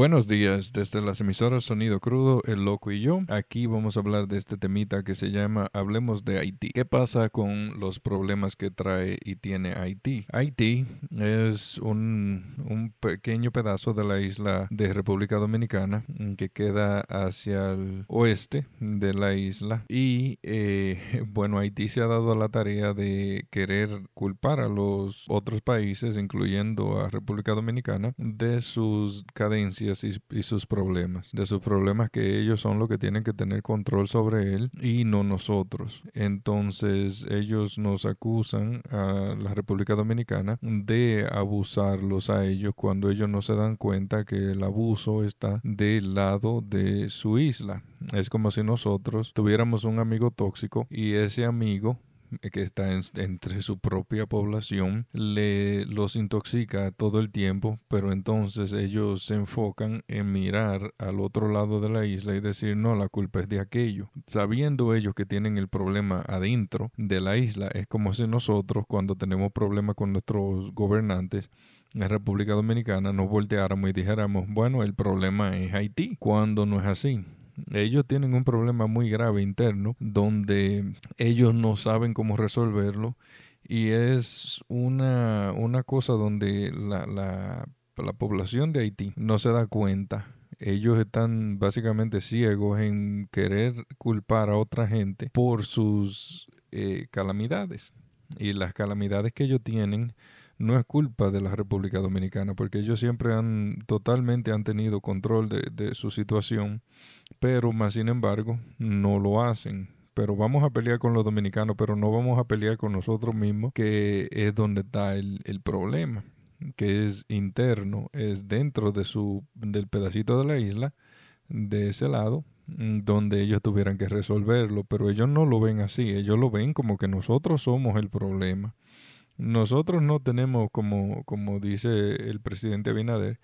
Buenos días, desde las emisoras Sonido Crudo, El Loco y yo. Aquí vamos a hablar de este temita que se llama Hablemos de Haití. ¿Qué pasa con los problemas que trae y tiene Haití? Haití es un, pequeño pedazo de la isla de República Dominicana que queda hacia el oeste de la isla y eh, bueno, Haití se ha dado la tarea de querer culpar a los otros países, incluyendo a República Dominicana, de sus cadencias y, sus problemas, de sus problemas que ellos son los que tienen que tener control sobre él y no nosotros. Entonces ellos nos acusan a la República Dominicana de abusarlos a ellos cuando ellos no se dan cuenta que el abuso está del lado de su isla. Es como si nosotros tuviéramos un amigo tóxico y ese amigo que está entre su propia población le los intoxica todo el tiempo, pero entonces ellos se enfocan en mirar al otro lado de la isla y decir no, la culpa es de aquello. Sabiendo ellos que tienen el problema adentro de la isla, es como si nosotros cuando tenemos problemas con nuestros gobernantes en República Dominicana nos volteáramos y dijéramos, bueno, el problema es Haití, cuando no es así ellos tienen un problema muy grave interno donde ellos no saben cómo resolverlo y es una, una cosa donde la, la, la población de Haití no se da cuenta ellos están básicamente ciegos en querer culpar a otra gente por sus eh, calamidades. Y las calamidades que ellos tienen no es culpa de la República Dominicana, porque ellos siempre han totalmente han tenido control de, su situación, pero más sin embargo no lo hacen. Pero vamos a pelear con los dominicanos, pero no vamos a pelear con nosotros mismos, que es donde está el, el problema, que es interno, es dentro de su, del pedacito de la isla, de ese lado, donde ellos tuvieran que resolverlo, pero ellos no lo ven así, ellos lo ven como que nosotros somos el problema nosotros no tenemos, como, como dice el presidente Abinader,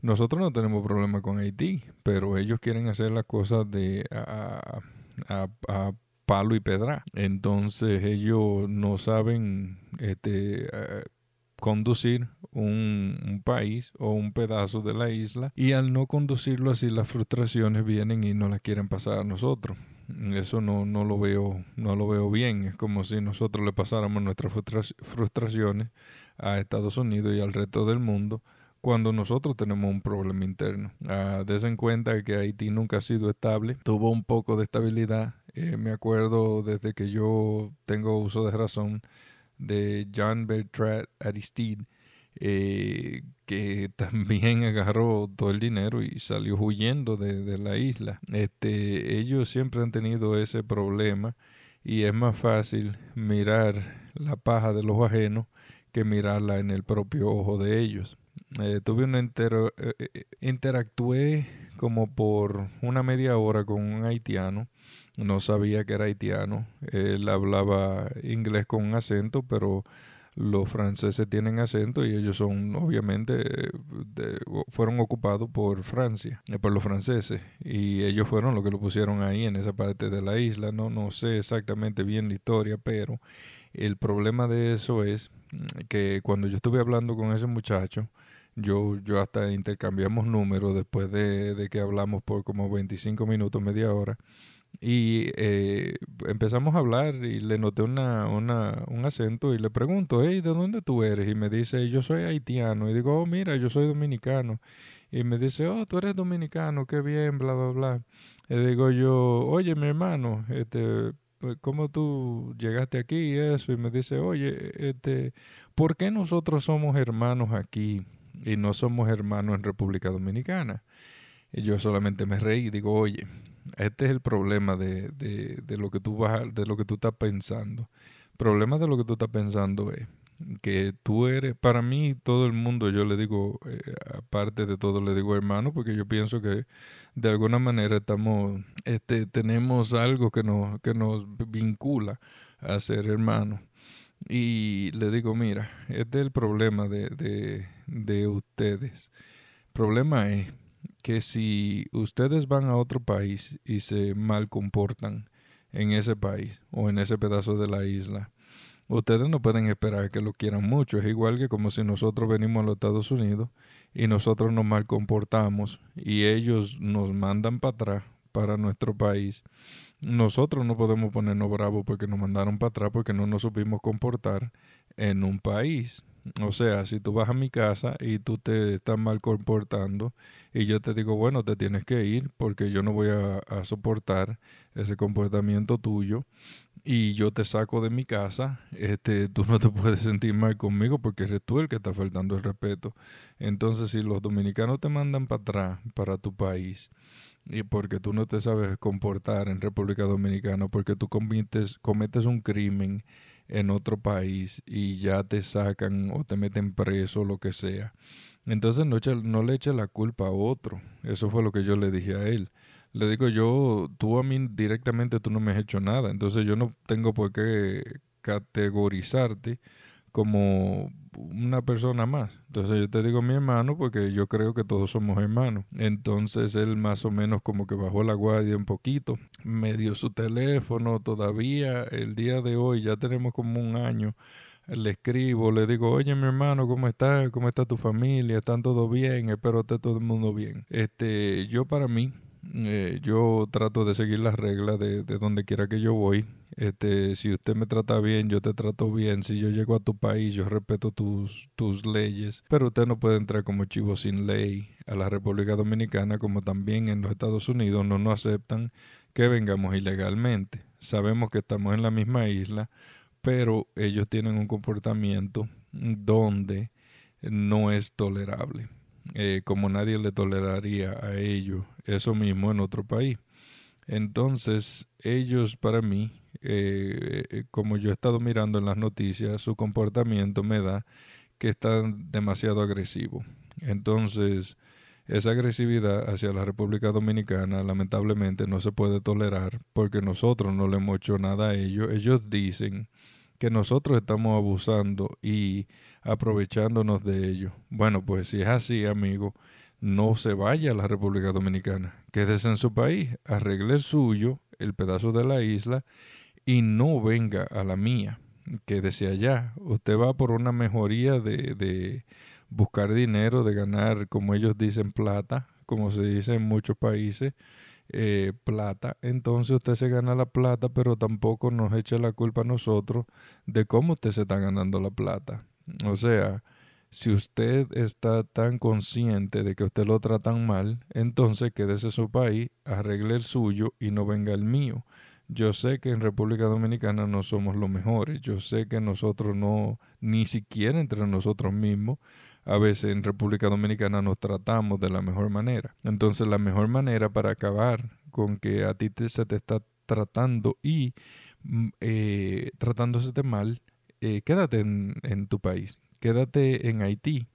nosotros no tenemos problema con Haití, pero ellos quieren hacer las cosas de a, a, palo y pedra. Entonces ellos no saben este, conducir un, un, país o un pedazo de la isla y al no conducirlo así las frustraciones vienen y no las quieren pasar a nosotros. Eso no, no, lo veo, no lo veo bien. Es como si nosotros le pasáramos nuestras frustraciones a Estados Unidos y al resto del mundo cuando nosotros tenemos un problema interno. Ah, en cuenta que Haití nunca ha sido estable, tuvo un poco de estabilidad. Eh, me acuerdo desde que yo tengo uso de razón de John Bertrand Aristide, eh, que también agarró todo el dinero y salió huyendo de, la isla. Este, ellos siempre han tenido ese problema y es más fácil mirar la paja de los ajenos que mirarla en el propio ojo de ellos. Eh, tuve un entero, eh, interactué como por una media hora con un haitiano. No sabía que era haitiano. Él hablaba inglés con un acento, pero los franceses tienen acento y ellos son obviamente fueron ocupados por Francia, eh, por los franceses y ellos fueron los que lo pusieron ahí en esa parte de la isla. No, no sé exactamente bien la historia, pero el problema de eso es mm, que cuando yo estuve hablando con ese muchacho, yo, yo hasta intercambiamos números después de, de que hablamos por como 25 minutos, media hora. Y eh, empezamos a hablar y le noté una, una, un acento y le pregunto, hey, ¿de dónde tú eres? Y me dice, yo soy haitiano. Y digo, oh, mira, yo soy dominicano. Y me dice, oh, tú eres dominicano, qué bien, bla, bla, bla. Y digo yo, oye, mi hermano, este, pues, ¿cómo tú llegaste aquí y eso? Y me dice, oye, este, ¿por qué nosotros somos hermanos aquí y no somos hermanos en República Dominicana? Y yo solamente me reí y digo, oye, este es el problema de, de, lo que tú vas, de lo que tú estás pensando. El problema de lo que tú estás pensando es que tú eres, para mí todo el mundo, yo le digo, eh, aparte de todo, le digo hermano, porque yo pienso que de alguna manera estamos, este, tenemos algo que nos, que nos vincula a ser hermanos. Y le digo, mira, este es el problema de, de, de ustedes. El problema es que si ustedes van a otro país y se mal comportan en ese país o en ese pedazo de la isla, ustedes no pueden esperar que lo quieran mucho. Es igual que como si nosotros venimos a los Estados Unidos y nosotros nos mal comportamos y ellos nos mandan para atrás para nuestro país. Nosotros no podemos ponernos bravos porque nos mandaron para atrás porque no nos supimos comportar en un país. O sea, si tú vas a mi casa y tú te estás mal comportando y yo te digo, bueno, te tienes que ir porque yo no voy a, soportar ese comportamiento tuyo y yo te saco de mi casa, este, tú no te puedes sentir mal conmigo porque eres tú el que está faltando el respeto. Entonces, si los dominicanos te mandan para atrás, para tu país, y porque tú no te sabes comportar en República Dominicana, porque tú cometes un crimen en otro país y ya te sacan o te meten preso lo que sea. Entonces no, no le eche la culpa a otro. Eso fue lo que yo le dije a él. Le digo yo, tú a mí directamente tú no me has hecho nada, entonces yo no tengo por qué categorizarte como una persona más. Entonces yo te digo mi hermano porque yo creo que todos somos hermanos. Entonces él más o menos como que bajó la guardia un poquito, me dio su teléfono todavía el día de hoy, ya tenemos como un año. Le escribo, le digo, oye mi hermano, ¿cómo estás? ¿Cómo está tu familia? ¿Están todo bien? Espero esté todo el mundo bien. Este, yo para mí, eh, yo trato de seguir las reglas de, de, donde quiera que yo voy. Este, si usted me trata bien, yo te trato bien. Si yo llego a tu país, yo respeto tus, tus leyes. Pero usted no puede entrar como chivo sin ley a la República Dominicana, como también en los Estados Unidos no nos aceptan que vengamos ilegalmente. Sabemos que estamos en la misma isla, pero ellos tienen un comportamiento donde no es tolerable. Eh, como nadie le toleraría a ellos eso mismo en otro país. Entonces, ellos para mí, eh, eh, como yo he estado mirando en las noticias, su comportamiento me da que están demasiado agresivos. Entonces, esa agresividad hacia la República Dominicana lamentablemente no se puede tolerar porque nosotros no le hemos hecho nada a ellos. Ellos dicen que nosotros estamos abusando y aprovechándonos de ellos. Bueno, pues si es así, amigo, no se vaya a la República Dominicana. Quédese en su país, arregle el suyo, el pedazo de la isla, y no venga a la mía. Quédese allá. Usted va por una mejoría de, de buscar dinero, de ganar, como ellos dicen, plata, como se dice en muchos países, eh, plata. Entonces usted se gana la plata, pero tampoco nos eche la culpa a nosotros de cómo usted se está ganando la plata. O sea, si usted está tan consciente de que usted lo tratan mal, entonces quédese en su país, arregle el suyo y no venga el mío. Yo sé que en República Dominicana no somos los mejores. Yo sé que nosotros no, ni siquiera entre nosotros mismos, a veces en República Dominicana nos tratamos de la mejor manera. Entonces la mejor manera para acabar con que a ti se te está tratando y mm, eh, tratándose de mal, eh, quédate en tu país quédate en Haití,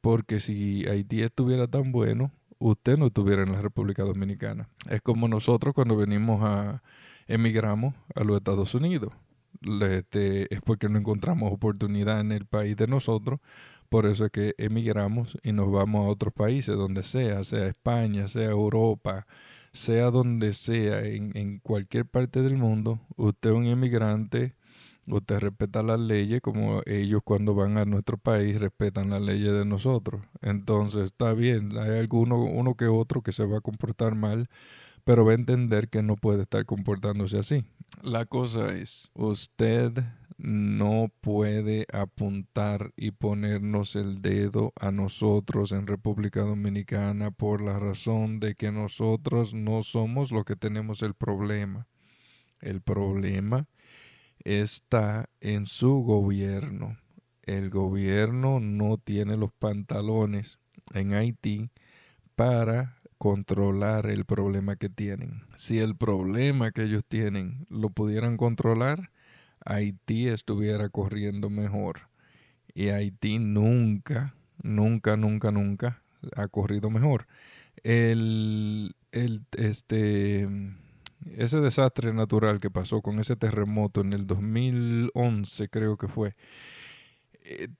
porque si Haití estuviera tan bueno, usted no estuviera en la República Dominicana. Es como nosotros cuando venimos a emigramos a los Estados Unidos. Este, es porque no encontramos oportunidad en el país de nosotros, por eso es que emigramos y nos vamos a otros países, donde sea, sea España, sea Europa, sea donde sea, en, cualquier parte del mundo, usted es un emigrante Usted respeta las leyes como ellos cuando van a nuestro país respetan las leyes de nosotros. Entonces está bien, hay alguno uno que otro que se va a comportar mal, pero va a entender que no puede estar comportándose así. La cosa es, usted no puede apuntar y ponernos el dedo a nosotros en República Dominicana por la razón de que nosotros no somos los que tenemos el problema. El problema está en su gobierno. El gobierno no tiene los pantalones en Haití para controlar el problema que tienen. Si el problema que ellos tienen lo pudieran controlar, Haití estuviera corriendo mejor. Y Haití nunca, nunca, nunca, nunca ha corrido mejor. El, el, este, ese desastre natural que pasó con ese terremoto en el 2011 creo que fue,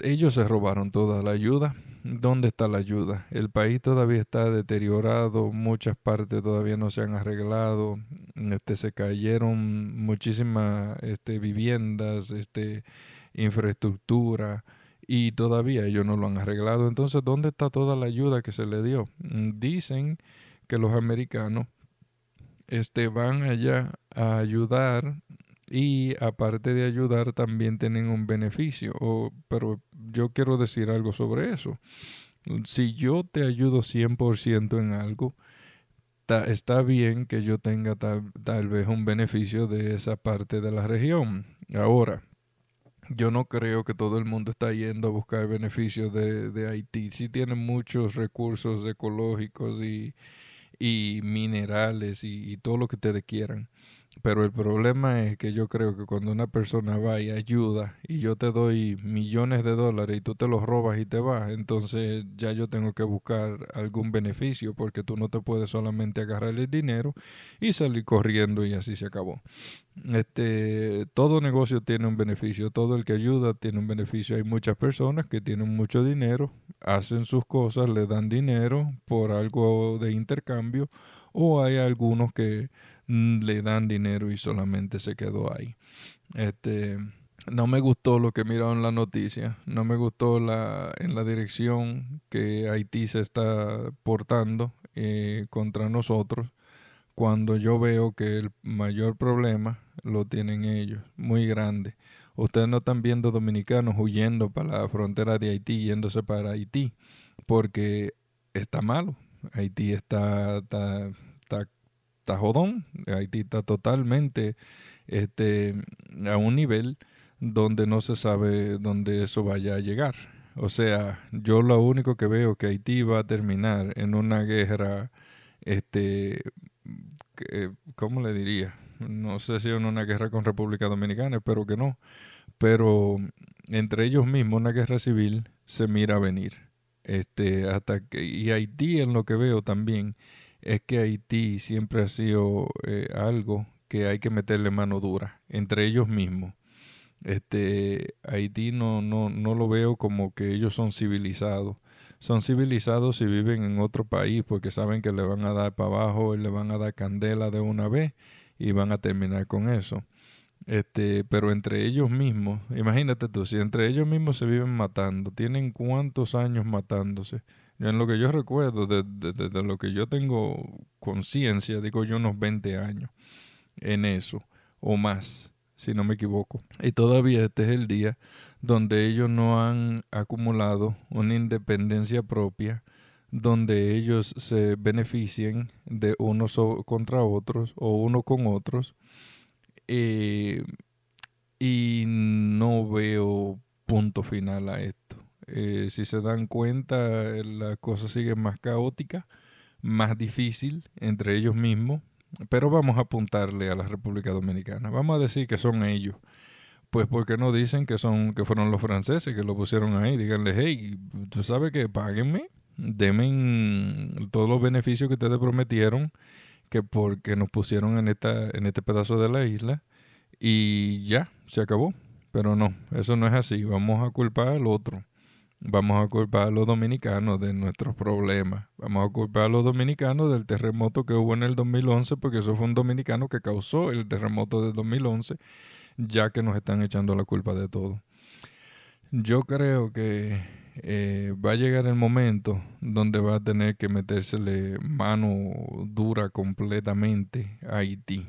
ellos se robaron toda la ayuda. ¿Dónde está la ayuda? El país todavía está deteriorado, muchas partes todavía no se han arreglado. este, se cayeron muchísimas este, viviendas, este, infraestructura, y todavía ellos no lo han arreglado. Entonces, ¿dónde está toda la ayuda que se le dio? Mm, dicen que los americanos este, van allá a ayudar y aparte de ayudar también tienen un beneficio. Pero yo quiero decir algo sobre eso. Si yo te ayudo 100% en algo, está bien que yo tenga tal vez un beneficio de esa parte de la región. Ahora, yo no creo que todo el mundo está yendo a buscar beneficios de, de Haití. Sí tienen muchos recursos ecológicos y, y minerales y, y, todo lo que ustedes quieran. Pero el problema es que yo creo que cuando una persona va y ayuda y yo te doy millones de dólares y tú te los robas y te vas, entonces ya yo tengo que buscar algún beneficio porque tú no te puedes solamente agarrar el dinero y salir corriendo y así se acabó. Este, todo negocio tiene un beneficio, todo el que ayuda tiene un beneficio. Hay muchas personas que tienen mucho dinero, hacen sus cosas, le dan dinero por algo de intercambio o hay algunos que le dan dinero y solamente se quedó ahí. Este, no me gustó lo que miraron la noticia, no me gustó la, en la dirección que Haití se está portando eh, contra nosotros cuando yo veo que el mayor problema lo tienen ellos, muy grande. Ustedes no están viendo dominicanos huyendo para la frontera de Haití, yéndose para Haití, porque está malo. Haití está, está jodón. Haití está totalmente este, a un nivel donde no se sabe dónde eso vaya a llegar. O sea, yo lo único que veo que Haití va a terminar en una guerra, este, ¿cómo le diría? No sé si en una guerra con República Dominicana, espero que no. Pero entre ellos mismos, una guerra civil se mira venir. Este, hasta que, y Haití en lo que veo también es que Haití siempre ha sido eh, algo que hay que meterle mano dura entre ellos mismos. Este, Haití no, no, no lo veo como que ellos son civilizados. Son civilizados si viven en otro país porque saben que le van a dar para abajo y le van a dar candela de una vez y van a terminar con eso. Este, pero entre ellos mismos, imagínate tú, si entre ellos mismos se viven matando, tienen cuántos años matándose en lo que yo recuerdo, desde lo que yo tengo conciencia, digo yo unos 20 años en eso, o más, si no me equivoco. Y todavía este es el día donde ellos no han acumulado una independencia propia, donde ellos se beneficien de unos contra otros o uno con otros. Eh, y no veo punto final a esto. Eh, si se dan cuenta, la cosa sigue más caótica, más difícil entre ellos mismos, pero vamos a apuntarle a la República Dominicana. Vamos a decir que son ellos. Pues porque no dicen que son que fueron los franceses que lo pusieron ahí, díganle, hey, tú sabes que páguenme, denme todos los beneficios que ustedes prometieron que porque nos pusieron en esta en este pedazo de la isla y ya, se acabó. Pero no, eso no es así, vamos a culpar al otro. Vamos a culpar a los dominicanos de nuestros problemas. Vamos a culpar a los dominicanos del terremoto que hubo en el 2011, porque eso fue un dominicano que causó el terremoto del 2011, ya que nos están echando la culpa de todo. Yo creo que eh, va a llegar el momento donde va a tener que metérsele mano dura completamente a Haití.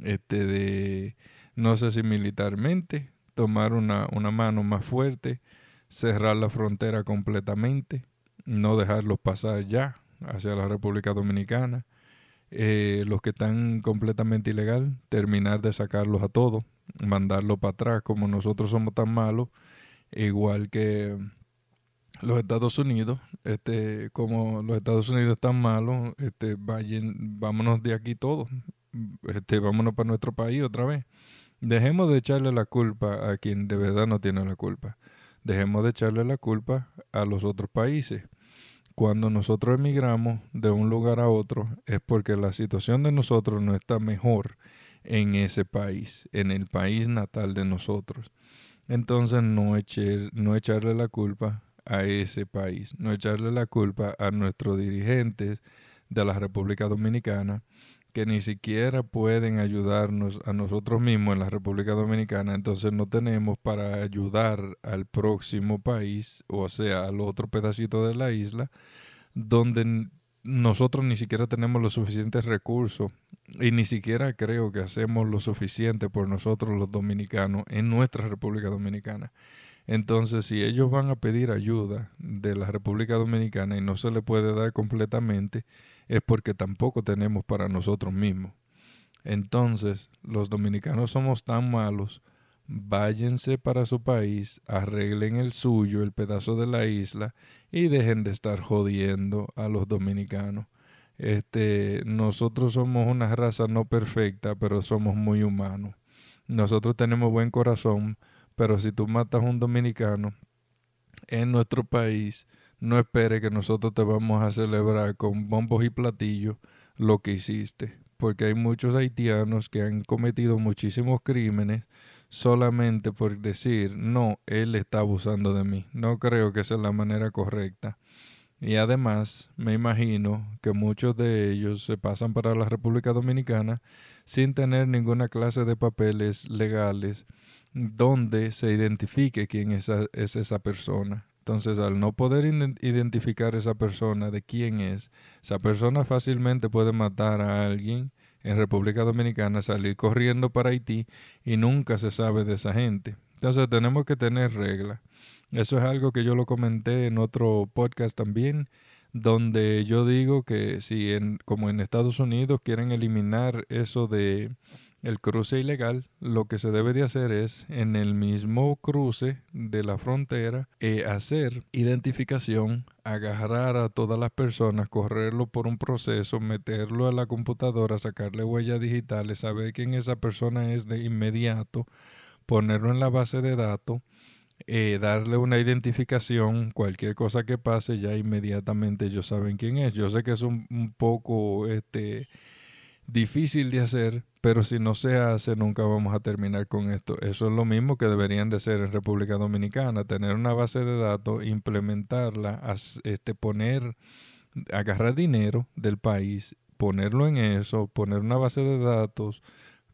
Este de, no sé si militarmente, tomar una, una mano más fuerte cerrar la frontera completamente, no dejarlos pasar ya hacia la República Dominicana. Eh, los que están completamente ilegal, terminar de sacarlos a todos, mandarlos para atrás, como nosotros somos tan malos, igual que los Estados Unidos, este, como los Estados Unidos están malos, este, vayan, vámonos de aquí todos, este, vámonos para nuestro país otra vez. Dejemos de echarle la culpa a quien de verdad no tiene la culpa dejemos de echarle la culpa a los otros países. Cuando nosotros emigramos de un lugar a otro es porque la situación de nosotros no está mejor en ese país, en el país natal de nosotros. Entonces no, no echarle la culpa a ese país, no echarle la culpa a nuestros dirigentes de la República Dominicana que ni siquiera pueden ayudarnos a nosotros mismos en la República Dominicana, entonces no tenemos para ayudar al próximo país, o sea, al otro pedacito de la isla, donde nosotros ni siquiera tenemos los suficientes recursos y ni siquiera creo que hacemos lo suficiente por nosotros los dominicanos en nuestra República Dominicana. Entonces, si ellos van a pedir ayuda de la República Dominicana y no se le puede dar completamente, es porque tampoco tenemos para nosotros mismos. Entonces, los dominicanos somos tan malos, váyanse para su país, arreglen el suyo, el pedazo de la isla, y dejen de estar jodiendo a los dominicanos. Este, nosotros somos una raza no perfecta, pero somos muy humanos. Nosotros tenemos buen corazón, pero si tú matas a un dominicano en nuestro país, no espere que nosotros te vamos a celebrar con bombos y platillos lo que hiciste, porque hay muchos haitianos que han cometido muchísimos crímenes solamente por decir, no, él está abusando de mí. No creo que esa es la manera correcta. Y además, me imagino que muchos de ellos se pasan para la República Dominicana sin tener ninguna clase de papeles legales donde se identifique quién es, esa persona. Entonces, al no poder identificar esa persona de quién es, esa persona fácilmente puede matar a alguien en República Dominicana, salir corriendo para Haití y nunca se sabe de esa gente. Entonces, tenemos que tener reglas. Eso es algo que yo lo comenté en otro podcast también, donde yo digo que si en, como en Estados Unidos quieren eliminar eso de el cruce ilegal, lo que se debe de hacer es en el mismo cruce de la frontera eh, hacer identificación, agarrar a todas las personas, correrlo por un proceso, meterlo a la computadora, sacarle huellas digitales, saber quién esa persona es de inmediato, ponerlo en la base de datos. Eh, darle una identificación, cualquier cosa que pase, ya inmediatamente ellos saben quién es. Yo sé que es un, un poco este, difícil de hacer, pero si no se hace nunca vamos a terminar con esto. Eso es lo mismo que deberían de hacer en República Dominicana, tener una base de datos, implementarla, este, poner, agarrar dinero del país, ponerlo en eso, poner una base de datos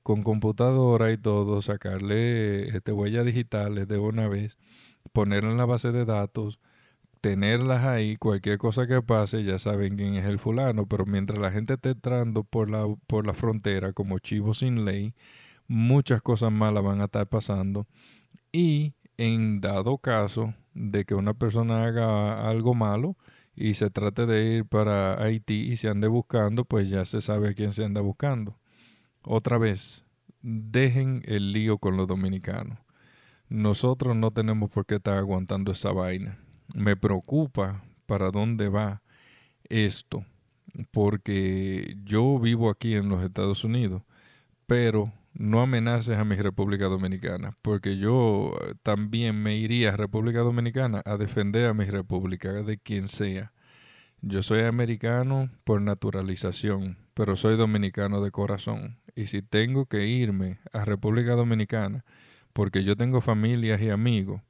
con computadora y todo, sacarle este, huellas digitales de una vez, ponerlo en la base de datos, tenerlas ahí, cualquier cosa que pase, ya saben quién es el fulano, pero mientras la gente esté entrando por la, por la frontera como chivo sin ley, muchas cosas malas van a estar pasando. Y en dado caso de que una persona haga algo malo y se trate de ir para Haití y se ande buscando, pues ya se sabe a quién se anda buscando. Otra vez, dejen el lío con los dominicanos. Nosotros no tenemos por qué estar aguantando esa vaina me preocupa para dónde va esto, porque yo vivo aquí en los Estados Unidos, pero no amenaces a mi República Dominicana, porque yo también me iría a República Dominicana a defender a mi República, de quien sea. Yo soy americano por naturalización, pero soy dominicano de corazón. Y si tengo que irme a República Dominicana, porque yo tengo familias y amigos,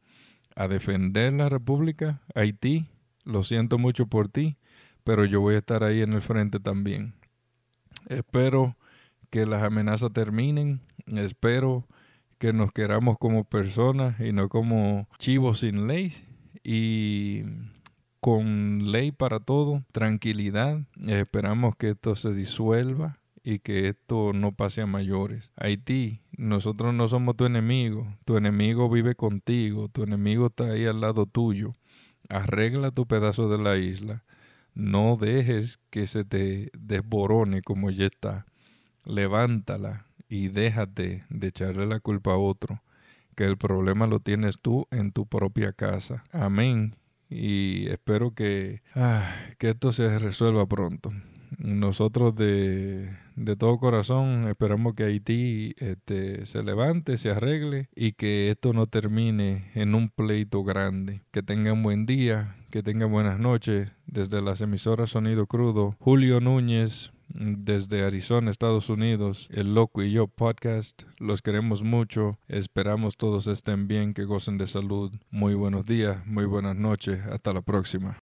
a defender la República, Haití, lo siento mucho por ti, pero yo voy a estar ahí en el frente también. Espero que las amenazas terminen, espero que nos queramos como personas y no como chivos sin ley y con ley para todo, tranquilidad. Esperamos que esto se disuelva y que esto no pase a mayores. Haití, nosotros no somos tu enemigo, tu enemigo vive contigo, tu enemigo está ahí al lado tuyo. Arregla tu pedazo de la isla, no dejes que se te desborone como ya está. Levántala y déjate de echarle la culpa a otro, que el problema lo tienes tú en tu propia casa. Amén. Y espero que, ah, que esto se resuelva pronto nosotros de, de, todo corazón esperamos que Haití este, se levante, se arregle y que esto no termine en un pleito grande. Que tengan buen día, que tengan buenas noches. Desde las emisoras Sonido Crudo, Julio Núñez, desde Arizona, Estados Unidos, El Loco y Yo podcast. Los queremos mucho. Esperamos todos estén bien, que gocen de salud. Muy buenos días, muy buenas noches. Hasta la próxima.